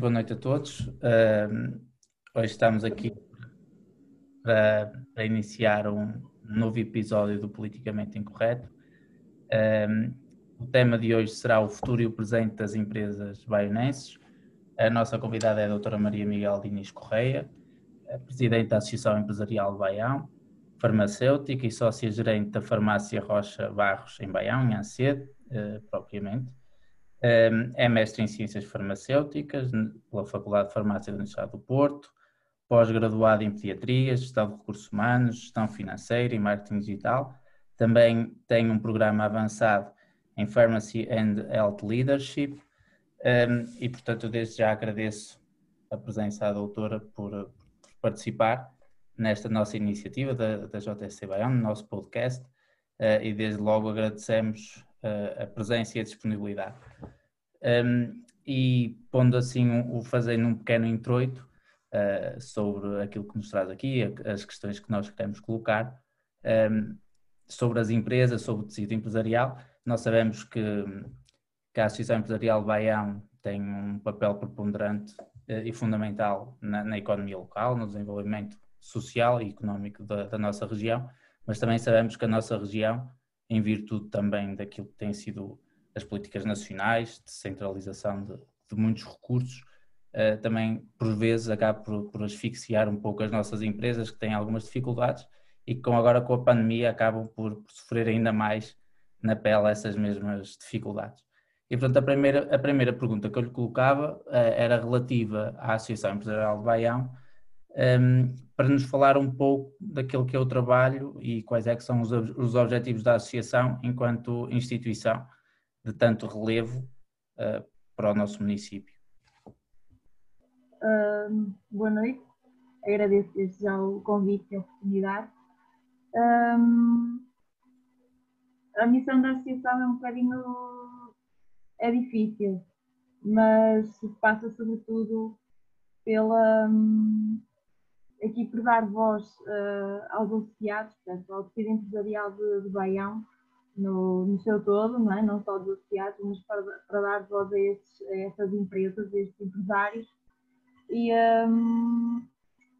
muito boa noite a todos. Uh, hoje estamos aqui para, para iniciar um, novo episódio do Politicamente Incorreto. Uh, o tema de hoje será o futuro e o presente das empresas baionenses. A nossa convidada é a doutora Maria Miguel Diniz Correia, presidente da Associação Empresarial de Baião, farmacêutica e sócia-gerente da farmácia Rocha Barros em Baião, em Ancede, uh, propriamente. É mestre em Ciências Farmacêuticas pela Faculdade de Farmácia da Universidade do Porto, pós-graduado em Pediatria, Gestão de Recursos Humanos, Gestão Financeira e Marketing Digital. Também tem um programa avançado em Pharmacy and Health Leadership e, portanto, desde já agradeço a presença da doutora por, participar nesta nossa iniciativa da, da JSC Baião, no nosso podcast, uh, e desde logo agradecemos uh, a presença e a disponibilidade. Um, e pondo assim, o fazendo um pequeno introito uh, sobre aquilo que nos traz aqui, as questões que nós queremos colocar, um, sobre as empresas, sobre o tecido empresarial, nós sabemos que, que a Associação Empresarial Baião tem um papel preponderante e fundamental na, na, economia local, no desenvolvimento social e económico da, da, nossa região, mas também sabemos que a nossa região, em virtude também daquilo que tem sido as políticas nacionais, de centralização de, de muitos recursos, uh, também por vezes acaba por, por, asfixiar um pouco as nossas empresas que têm algumas dificuldades e que com, agora com a pandemia acabam por, por sofrer ainda mais na pele essas mesmas dificuldades. E portanto a primeira, a primeira pergunta que eu lhe colocava uh, era relativa à Associação Empresarial de Baião, um, para nos falar um pouco daquilo que é o trabalho e quais é que são os, os objetivos da associação enquanto instituição de tanto relevo uh, para o nosso município. Uh, boa noite, agradeço desde já o convite e a oportunidade. A missão da associação é um bocadinho é difícil, mas passa sobretudo pela, um, aqui por dar voz uh, aos associados, portanto, ao tecido empresarial de, de Baião, no, no, seu todo, não, é? não só dos associados, mas para, para dar voz a, a essas empresas, a estes empresários. E, um,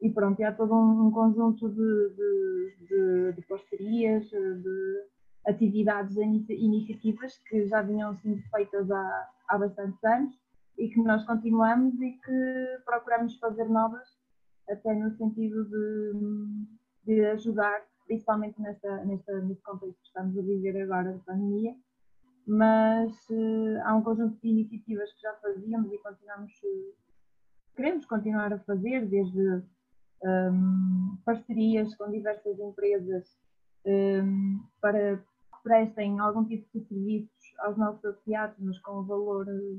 e pronto, há todo um, um conjunto de, de, de, de, parcerias, de atividades, iniciativas que já vinham sendo feitas há, há bastantes anos e que nós continuamos e que procuramos fazer novas até no sentido de, de ajudar, principalmente nesta, nesta, neste contexto que estamos a viver agora de pandemia, mas uh, há um conjunto de iniciativas que já fazíamos e continuamos, uh, queremos continuar a fazer, desde um, ehm, parcerias com diversas empresas um, ehm, para que prestem algum tipo de serviços aos nossos associados, mas com um valor eh,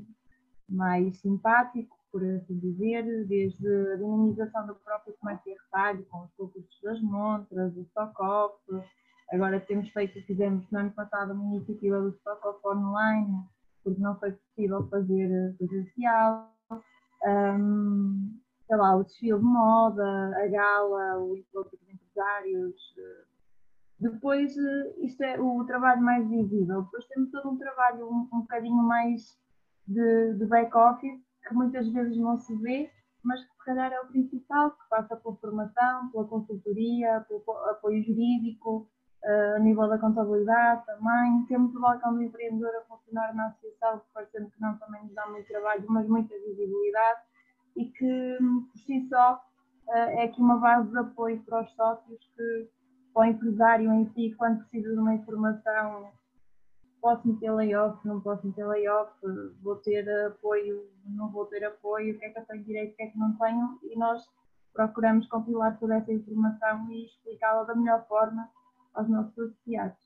mais simpático, por assim dizer, desde a dinamização do próprio comércio e retalho, com os concursos das montras, o stock-off, agora temos feito, fizemos no ano passado uma iniciativa do stock-off online, porque não foi possível fazer presencial, um, sei lá, o desfile de moda, a gala, o encontro de empresários, depois, isto é o trabalho mais visível. Depois temos todo um trabalho um, um bocadinho mais de, de back-office, que muitas vezes não se vê, mas que se calhar é o principal, que passa pela formação, pela consultoria, pelo apoio jurídico, uh, a nível da contabilidade também. Temos o balcão do empreendedor a funcionar na associação, que parecendo que não também nos dá muito trabalho, mas muita visibilidade e que por si só uh, é aqui uma base de apoio para os sócios que para o empresário em si, quando precisa de uma informação posso meter layoff, não posso meter layoff, vou ter apoio, não vou ter apoio, o que é que eu tenho direito, o que é que não tenho, e nós procuramos compilar toda essa informação e explicá-la da melhor forma aos nossos associados.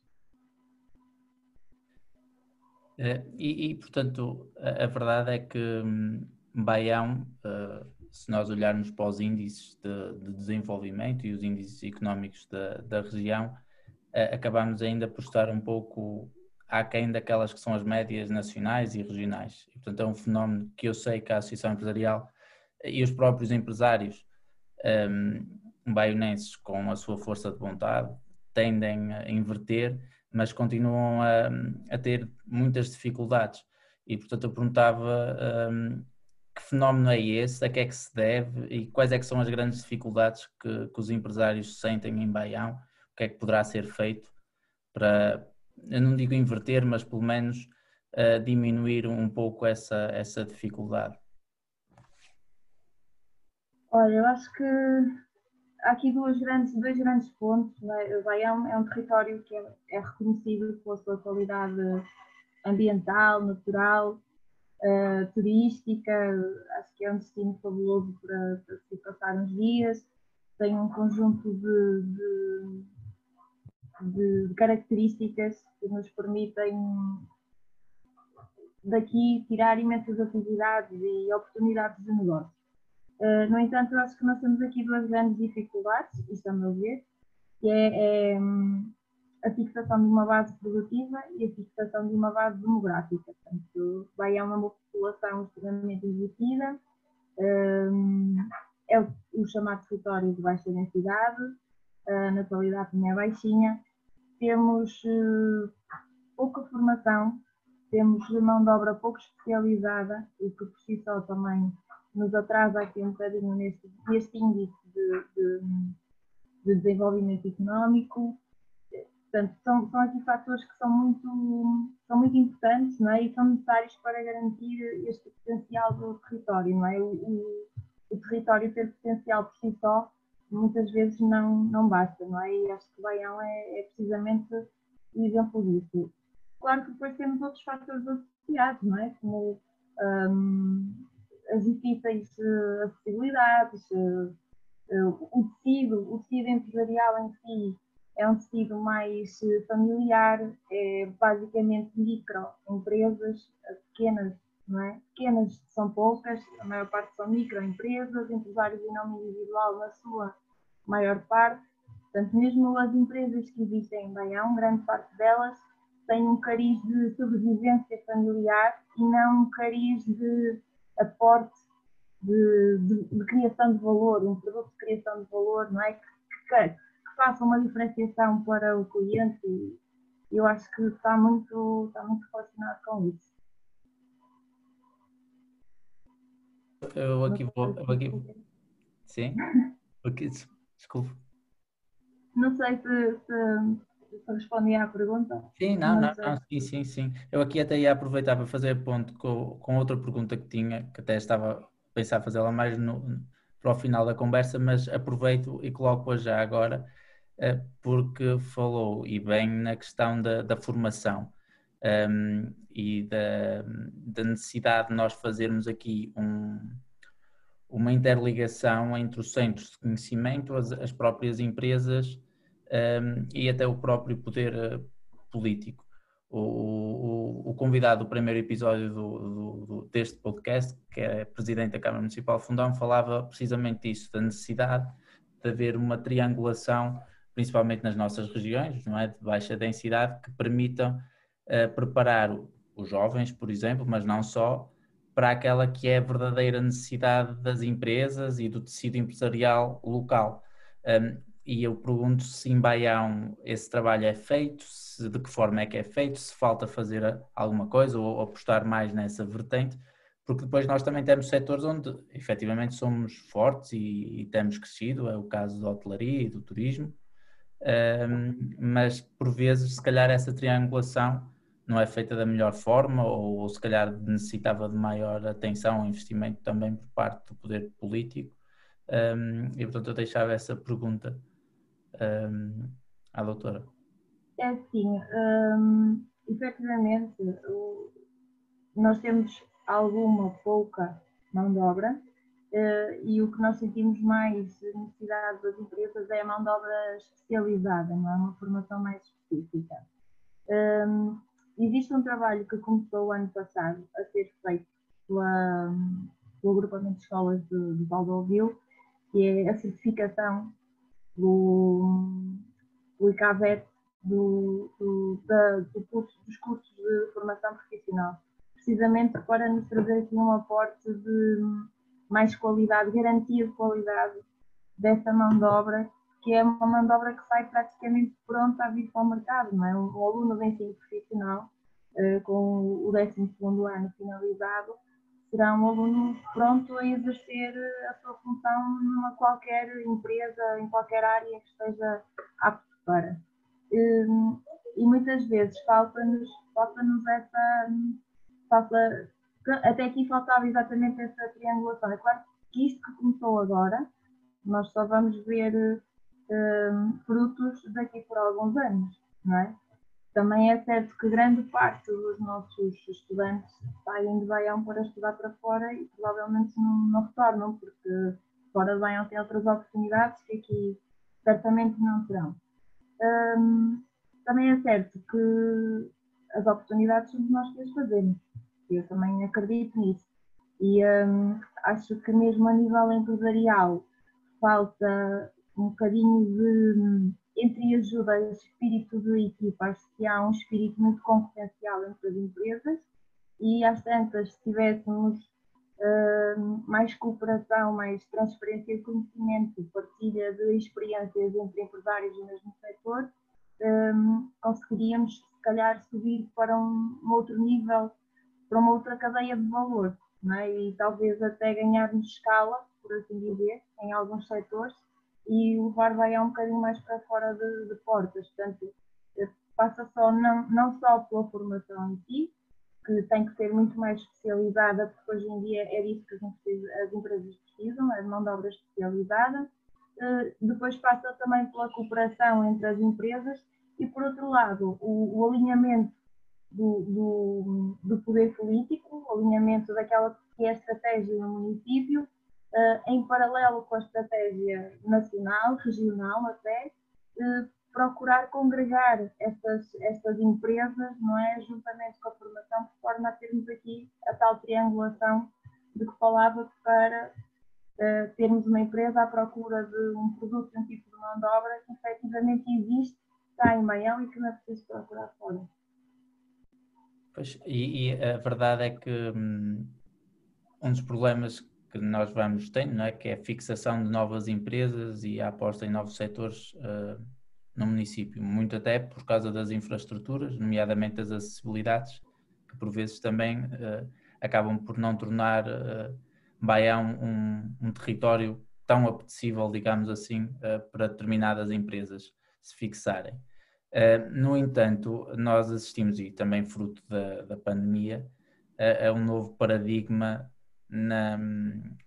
É, e, e, portanto, a, a, verdade é que hum, Baião, uh, se nós olharmos para os índices de, de desenvolvimento e os índices económicos da, da região, uh, acabamos ainda por estar um pouco aquém daquelas que são as médias nacionais e regionais. E, portanto, é um fenómeno que eu sei que a Associação Empresarial e os próprios empresários um, baionenses, com a sua força de vontade, tendem a inverter, mas continuam a, a ter muitas dificuldades. E, portanto, eu perguntava um, que fenómeno é esse, a que é que se deve e quais é que são as grandes dificuldades que, que os empresários sentem em Baião, o que é que poderá ser feito para, eu não digo inverter, mas pelo menos uh, diminuir um pouco essa, essa dificuldade? Olha, eu acho que há aqui duas grandes, dois grandes pontos. Né? O Baião é um território que é, é, reconhecido pela sua qualidade ambiental, natural, uh, turística. Acho que é um destino fabuloso para, para se passar uns dias. Tem um conjunto de, de de características que nos permitem daqui tirar imensas atividades e oportunidades de negócio. Uh, no entanto, eu acho que nós temos aqui duas grandes dificuldades, isto a meu ver, que é, é a fixação de uma base produtiva e a fixação de uma base demográfica. Portanto, vai uma população extremamente envelhecida, um, é o, o chamado território de baixa densidade, a natalidade também é baixinha, temos uh, pouca formação, temos mão de obra pouco especializada, o que por si só também nos atrasa aqui um bocadinho neste, neste índice de, de, de desenvolvimento económico. Portanto, são, são aqui fatores que são muito, são muito importantes não é? e são necessários para garantir este potencial do território. Não é? o, o, o território ter potencial por si só muitas vezes não, não basta, não é? E acho que o Baião é, é precisamente o exemplo disso. Claro que depois temos outros fatores associados, não é? Como um, as difíceis uh, acessibilidades, uh, uh, o tecido, o tecido empresarial em si é um tecido mais familiar, é basicamente microempresas, pequenas, não é? Pequenas são poucas, a maior parte são microempresas, empresários em nome individual na sua maior parte. Portanto, mesmo as empresas que existem em Baião, grande parte delas têm um cariz de sobrevivência familiar e não um cariz de aporte de, de, de criação de valor, um produto de criação de valor, não é? Que, que, que faça uma diferenciação para o cliente e eu acho que está muito, está muito relacionado com isso. Eu aqui vou. Eu aqui... Sim? Desculpe. Não sei se, se, se respondi à pergunta. Sim, não, não, não, sim, sim, sim. Eu aqui até ia aproveitar para fazer ponto com, com outra pergunta que tinha, que até estava a pensar fazê-la mais no, para o final da conversa, mas aproveito e coloco-a já agora, eh, porque falou e bem na questão da, da formação um, ehm, e da, da necessidade de nós fazermos aqui um uma interligação entre os centros de conhecimento, as, as próprias empresas um, e até o próprio poder uh, político. O, o, o, convidado do primeiro episódio do, do, do, deste podcast, que é presidente da Câmara Municipal Fundão, falava precisamente disso, da necessidade de haver uma triangulação, principalmente nas nossas regiões, não é, de baixa densidade, que permitam uh, preparar os jovens, por exemplo, mas não só, para aquela que é a verdadeira necessidade das empresas e do tecido empresarial local. Um, e eu pergunto se em Baião esse trabalho é feito, se, de que forma é que é feito, se falta fazer alguma coisa ou, apostar mais nessa vertente, porque depois nós também temos setores onde efetivamente somos fortes e, e temos crescido, é o caso da hotelaria e do turismo, um, mas por vezes, se calhar, essa triangulação não é feita da melhor forma ou, ou se calhar necessitava de maior atenção investimento também por parte do poder político. Um, e portanto eu deixava essa pergunta um, à doutora. É assim, um, efetivamente nós temos alguma pouca mão de obra uh, e o que nós sentimos mais necessidade das empresas é a mão de obra especializada, não é uma formação mais específica. Um, Existe um trabalho que começou o ano passado a ser feito pela, pelo agrupamento de escolas de, de Valdovil, que é a certificação do, do ICAVET do, do, da, do curso, dos cursos de formação profissional, precisamente para nos trazer aqui um aporte de mais qualidade, garantia de qualidade dessa mão de obra, que é uma mão de obra que sai praticamente pronta a vir para o mercado, não é? Um, aluno de ensino profissional, uh, com o 12 ano finalizado, será um aluno pronto a exercer a sua função numa qualquer empresa, em qualquer área que esteja apto para. Hum, e muitas vezes falta-nos falta essa. Falta, até aqui faltava exatamente essa triangulação. É claro que isto que começou agora, nós só vamos ver um, frutos daqui por alguns anos, não é? Também é certo que grande parte dos nossos estudantes saem de Baião para estudar para fora e provavelmente não, não retornam, porque fora de Baião tem outras oportunidades que aqui certamente não terão. Um, também é certo que as oportunidades somos nós que as fazemos. Eu também acredito nisso. E um, acho que mesmo a nível empresarial falta um bocadinho de entre ajuda e espírito de equipa, acho que há um espírito muito confidencial entre as empresas e às tantas, se tivéssemos uh, mais cooperação, mais transferência de conhecimento, partilha de experiências entre empresários do mesmo setor, um, conseguiríamos, se calhar, subir para um, um, outro nível, para uma outra cadeia de valor, é? e talvez até ganharmos escala, por assim dizer, em alguns setores, e levar vai um bocadinho mais para fora de, de portas. Portanto, passa só não, não só pela formação em si, que tem que ser muito mais especializada, porque hoje em dia é disso que as empresas precisam, é de mão de obra especializada. Eh, depois passa também pela cooperação entre as empresas e, por outro lado, o, o alinhamento do, do, do, poder político, o alinhamento daquela que é a estratégia no município em paralelo com a estratégia nacional, regional até, uh, procurar congregar estas, estas empresas, não é, juntamente com a formação, de forma a termos aqui a tal triangulação de que falava para uh, termos uma empresa à procura de um produto, um tipo de mão de obra que efetivamente existe, está em Maião e que não é preciso procurar fora. Pois, e, e, a verdade é que hum, um dos problemas que nós vamos tendo, não é? que é a fixação de novas empresas e a aposta em novos setores uh, no município, muito até por causa das infraestruturas, nomeadamente as acessibilidades, que por vezes também uh, acabam por não tornar uh, Baião um, um, território tão apetecível, digamos assim, uh, para determinadas empresas se fixarem. no entanto, nós assistimos, e também fruto da, da pandemia, a um novo paradigma na,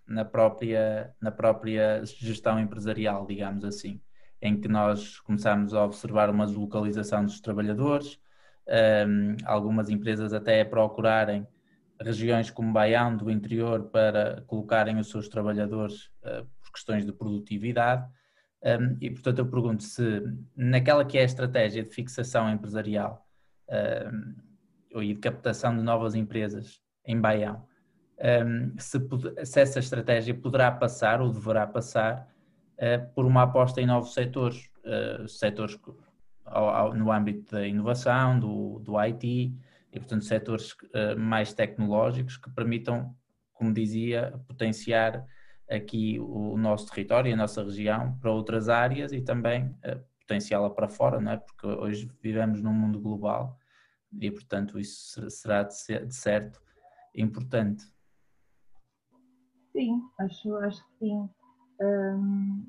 na, própria, na própria gestão empresarial, digamos assim, em que nós começamos a observar uma deslocalização dos trabalhadores, um, algumas empresas até procurarem regiões como Baião, do interior, para colocarem os seus trabalhadores uh, por questões de produtividade. Um, e, portanto, eu pergunto se naquela que é a estratégia de fixação empresarial um, e de captação de novas empresas em Baião, um, se, se, essa estratégia poderá passar ou deverá passar uh, por uma aposta em novos setores, uh, setores ao, ao, no âmbito da inovação, do, do IT, e portanto setores uh, mais tecnológicos que permitam, como dizia, potenciar aqui o nosso território e a nossa região para outras áreas e também potenciá-la para fora, não é? Porque hoje vivemos num mundo global e portanto isso será de certo importante. Sim, acho, acho que sim. Um,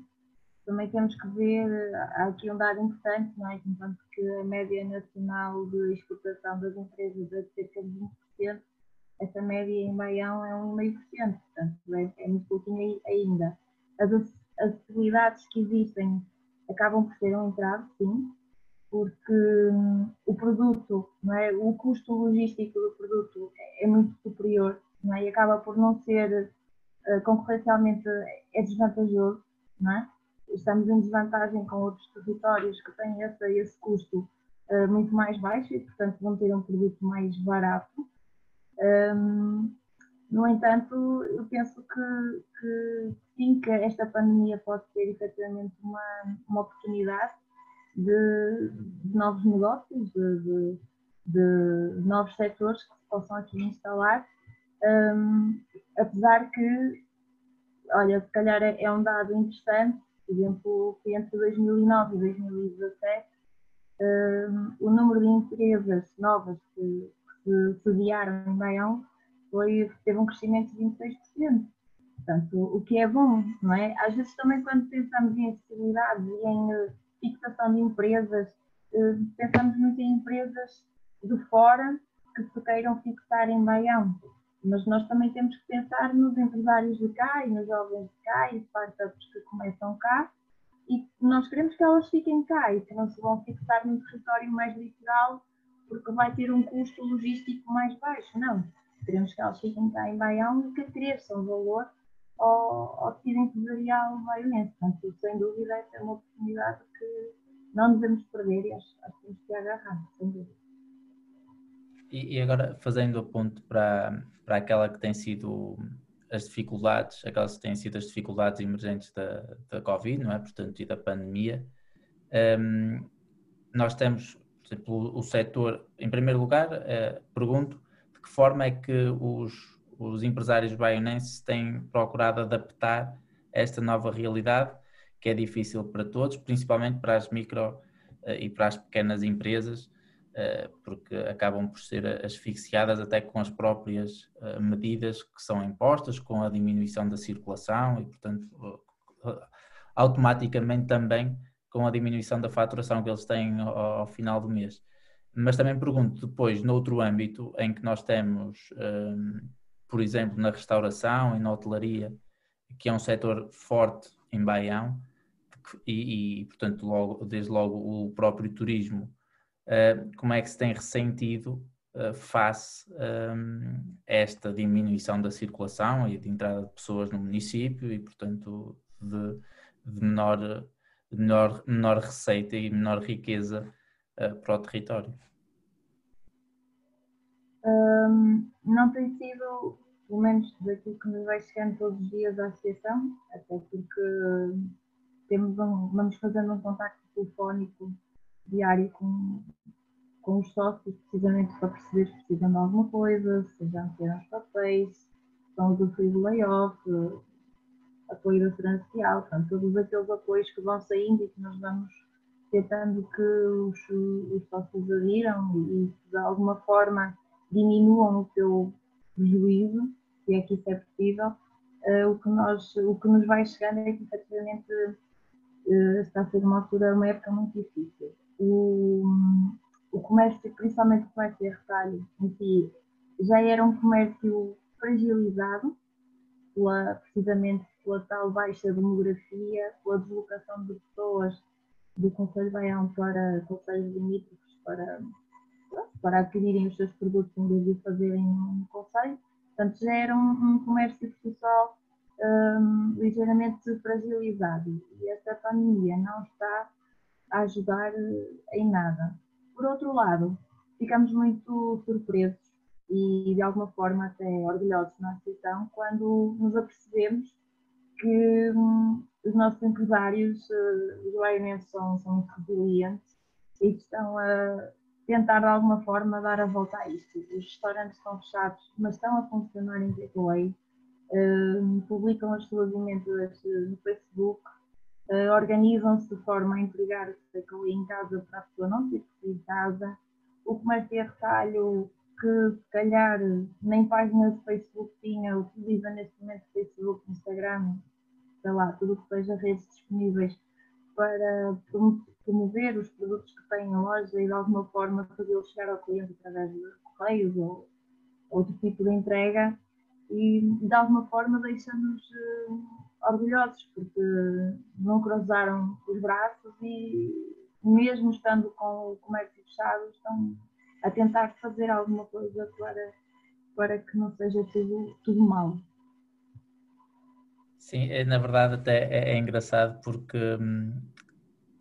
também temos que ver, há aqui um dado importante, não é? enquanto que a média nacional de exportação das empresas é de cerca de 20%, essa média em Baião é 1,5%, portanto é, é muito pouquinho ainda. As acessibilidades que existem acabam por ser um entrave, sim, porque hum, o produto, não é? o custo logístico do produto é, é muito superior não é? e acaba por não ser eh, concorrencialmente é desvantajoso, não é? Estamos em desvantagem com outros territórios que têm esse, esse custo uh, muito mais baixo e, portanto, vão ter um produto mais barato. Um, no entanto, eu penso que, que, sim, que esta pandemia pode ser efetivamente uma, uma oportunidade de, de novos negócios, de, de, de, novos setores que se possam aqui instalar um, apesar que, olha, se calhar é, é, um dado interessante, por exemplo, que entre 2009 e 2017 um, o número de empresas novas que, que se sediaram em Baião foi, teve um crescimento de 26%. Portanto, o que é bom, não é? Às vezes também quando pensamos em acessibilidade e em uh, fixação de empresas, uh, pensamos muito em empresas de fora que se queiram fixar em Baião. Mas nós também temos que pensar nos empresários de cá e nos jovens de cá e startups que começam cá e nós queremos que elas fiquem cá e que não se vão fixar num território mais litoral porque vai ter um custo logístico mais baixo. Não. Queremos que elas fiquem cá em Baião e que cresçam valor ao, ao tecido empresarial baionense. Portanto, sem dúvida, essa é uma oportunidade que não devemos perder e acho, acho que temos que agarrar, sem dúvida. E, e agora, fazendo a ponto para, para aquela que tem sido as dificuldades, aquelas que têm sido as dificuldades emergentes da, da Covid, não é? Portanto, e da pandemia, um, nós temos, por exemplo, o, o setor, em primeiro lugar, uh, pergunto de que forma é que os, os empresários baionenses têm procurado adaptar esta nova realidade, que é difícil para todos, principalmente para as micro uh, e para as pequenas empresas, porque acabam por ser asfixiadas até com as próprias uh, medidas que são impostas, com a diminuição da circulação e, portanto, automaticamente também com a diminuição da faturação que eles têm ao, final do mês. Mas também pergunto depois, noutro âmbito em que nós temos por exemplo, na restauração e na hotelaria, que é um setor forte em Baião, e, e portanto, logo, desde logo o próprio turismo, como é que se tem ressentido uh, face um, a esta diminuição da circulação e de entrada de pessoas no município e, portanto, de, de menor, menor, menor receita e menor riqueza uh, para o território? Um, não tem sido, pelo menos daquilo que nos vai chegando todos os dias à associação, até porque temos um, vamos fazendo um contacto telefónico diário com, com os sócios, precisamente para perceber se precisam de alguma coisa, se já meteram os papéis, estão do frio layoff, apoio da social, portanto, todos aqueles apoios que vão saindo e que nós vamos tentando que os, os sócios adiram e, e de alguma forma diminuam o seu prejuízo, se é que isso é possível, uh, o, que nós, o que nos vai chegando é que efetivamente uh, está a ser uma altura, uma época muito difícil. O, o comércio, principalmente o comércio de retalho em si, já era um comércio fragilizado, pela, precisamente pela tal baixa demografia, pela deslocação de pessoas do Conselho Baião para conselhos limítrofes para para adquirirem os seus produtos em vez de fazerem um conselho. Portanto, já era um, um comércio só um, ligeiramente fragilizado e esta pandemia não está a ajudar eh, em nada. Por outro lado, ficamos muito surpresos e de alguma forma até orgulhosos na associação quando nos apercebemos que hum, os nossos empresários, uh, os baianenses são, são muito resilientes e estão a tentar de alguma forma dar a volta a isto. Os restaurantes estão fechados, mas estão a funcionar em takeaway, uh, publicam as suas emendas no Facebook, uh, organizam-se de forma a entregar o em casa para a pessoa não ter que sair de casa. O comércio de retalho, que se calhar nem página de Facebook tinha, utiliza neste momento Facebook, Instagram, sei lá, tudo o que seja redes disponíveis para promover os produtos que têm em loja e de alguma forma fazê-los chegar ao cliente através de correios ou outro tipo de entrega e de alguma forma deixa-nos uh, orgulhosos porque não cruzaram os braços e mesmo estando com o comércio fechado estão a tentar fazer alguma coisa para, para que não seja tudo, tudo mal. Sim, é, na verdade até é, é engraçado porque hum,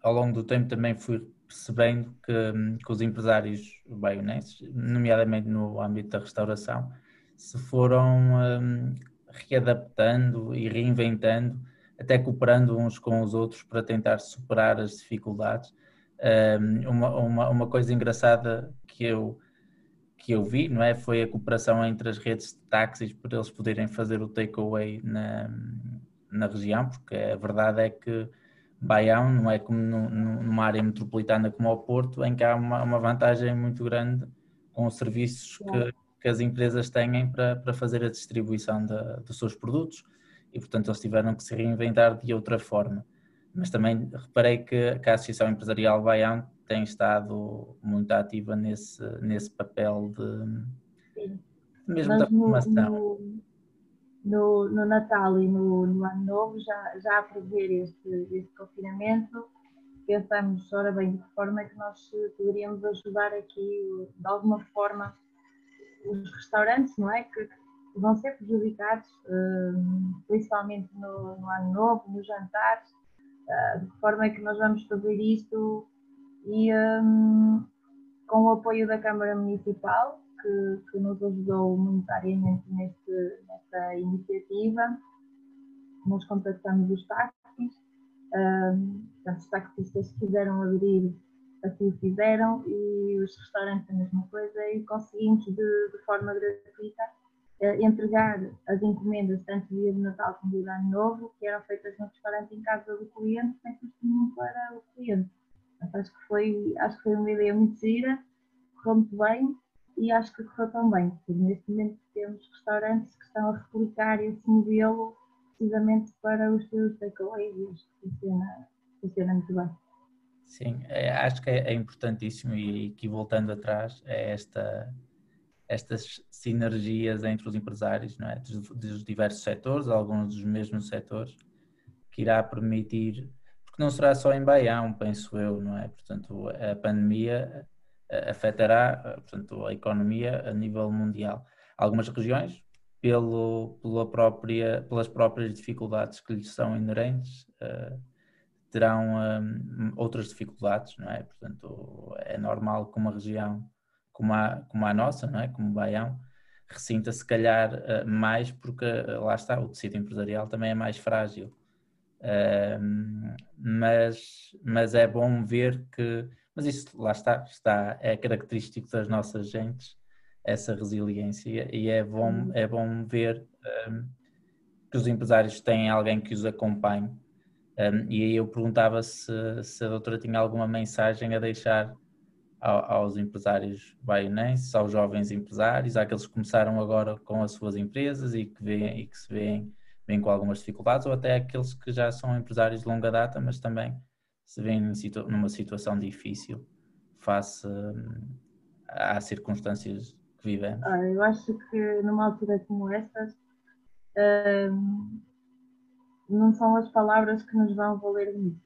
ao longo do tempo também fui percebendo que, hum, que os empresários baionenses, nomeadamente no âmbito da restauração, se foram um, readaptando e reinventando, até cooperando uns com os outros para tentar superar as dificuldades. Um, uma, uma, uma coisa engraçada que eu, que eu vi, não é? Foi a cooperação entre as redes de táxis para eles poderem fazer o takeaway na, na região, porque a verdade é que Baião não é como numa área metropolitana como o Porto, em que há uma, uma vantagem muito grande com os serviços que, que as empresas têm para, para fazer a distribuição dos seus produtos e, portanto, eles tiveram que se reinventar de outra forma. Mas também reparei que, que a Associação Empresarial Baião tem estado muito ativa nesse, nesse papel de, Sim. mesmo da formação. No, no, no, Natal e no, no, Ano Novo, já, já a prever este, este confinamento, pensamos, ora bem, de que forma é que nós poderíamos ajudar aqui, de alguma forma, os restaurantes, não é? Que, vão ser prejudicados, hum, principalmente no, no, ano novo, nos jantares, ah, de que forma é que nós vamos fazer isto e um, com o apoio da Câmara Municipal, que, que nos ajudou monetariamente neste, nesta iniciativa, nós contactamos os táxis, um, os taxistas quiseram aderir assim o fizeram e os restaurantes a mesma coisa e conseguimos de, de forma gratuita eh, entregar as encomendas tanto dia de Natal como dia de Ano Novo que eram feitas no restaurante em casa do cliente sem custo nenhum para o cliente. acho que foi, acho que foi uma ideia muito gira, correu muito bem e acho que correu tão bem, neste momento temos restaurantes que estão a replicar esse modelo precisamente para os seus takeaways e funciona, funciona muito bem. Sim, é, acho que é, é, importantíssimo e aqui voltando atrás é esta estas sinergias entre os empresários, não é? dos, dos diversos setores, alguns dos mesmos setores, que irá permitir, porque não será só em Baião, penso eu, não é? Portanto, a pandemia afetará, portanto, a economia a nível mundial. Algumas regiões, pelo, pela própria, pelas próprias dificuldades que lhes são inerentes, uh, terão um, outras dificuldades, não é? Portanto, é normal que uma região como a, como a nossa, não é? Como Baião, ressinta se calhar uh, mais porque uh, lá está, o tecido empresarial também é mais frágil. Uh, mas, mas é bom ver que, mas isso lá está, está, é característico das nossas gentes, essa resiliência, e é bom, uhum. é bom ver que os empresários têm alguém que os acompanhe um, e aí eu perguntava se, se a doutora tinha alguma mensagem a deixar ao, aos empresários baionenses, aos jovens empresários, àqueles que começaram agora com as suas empresas e que, veem, e que se veem, veem com algumas dificuldades, ou até aqueles que já são empresários de longa data, mas também se veem numa situação difícil face hum, às circunstâncias que vivemos. Ah, eu acho que numa altura como estas, hum, não são as palavras que nos vão valer muito.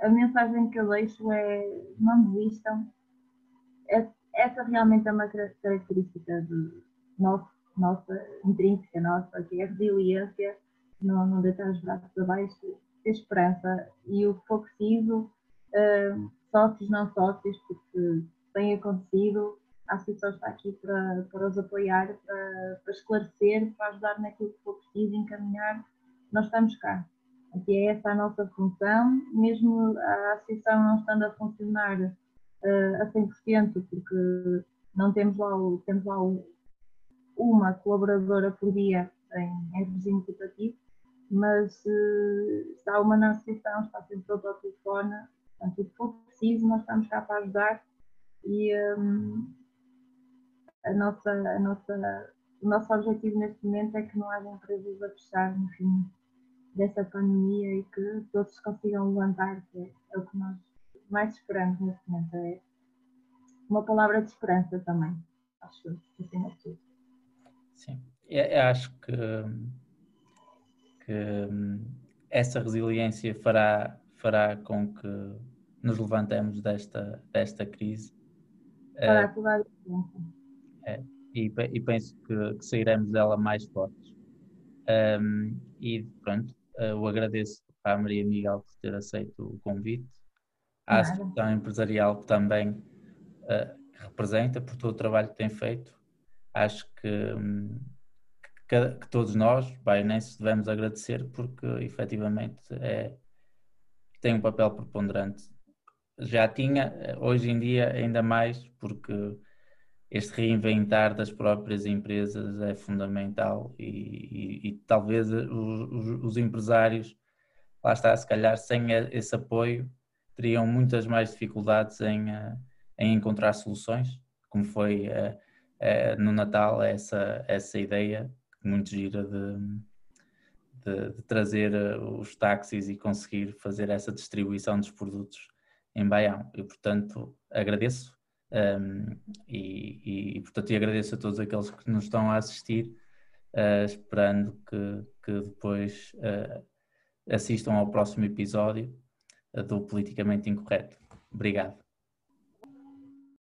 A mensagem que eu deixo é não desistam. Essa realmente é uma característica de nosso, nossa, intrínseca nossa, que é a resiliência, não, não deitar os braços abaixo, ter esperança. E o que for preciso, uh, sócios, não sócios, porque tem acontecido, a associação está aqui para, para os apoiar, para, para esclarecer, para ajudar naquilo que for preciso, encaminhar nós estamos cá. Aqui é essa a nossa função, mesmo a associação não estando a funcionar uh, a 100%, porque não temos lá, temos lá uma colaboradora por dia em, em regime rotativo, mas uh, está uma na associação, está sempre todo ao telefone, portanto, o que for preciso, nós estamos cá para ajudar e um, a nossa, a nossa, o nosso objetivo neste momento é que não haja empresas a fechar no fim dessa pandemia e que todos consigam levantar, que é, é o que nós mais esperamos neste momento. É uma palavra de esperança também, acho, acima de tudo. Sim, eu acho que, que essa resiliência fará, fará com que nos levantemos desta, desta crise. Fará uh, toda a diferença. É, e, e, penso que, que, sairemos dela mais fortes. Um, e pronto, eu eh, agradeço à Maria Miguel por ter aceito o convite, à Associação Empresarial que também uh, representa por todo o trabalho que tem feito. Acho que, um, que, que todos nós, baionenses, devemos agradecer porque efetivamente é, tem um papel preponderante. Já tinha, hoje em dia ainda mais, porque este reinventar das próprias empresas é fundamental e, e, e talvez os, os, empresários, lá está, se calhar sem esse apoio, teriam muitas mais dificuldades em, eh, em encontrar soluções, como foi a, é, no Natal essa, essa ideia muito gira de, de, de, trazer os táxis e conseguir fazer essa distribuição dos produtos em Baião. E, portanto, agradeço um, e, e, portanto, e agradeço a todos aqueles que nos estão a assistir, uh, esperando que, que depois uh, assistam ao próximo episódio do Politicamente Incorreto. Obrigado.